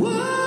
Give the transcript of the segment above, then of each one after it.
Whoa!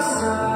Christ.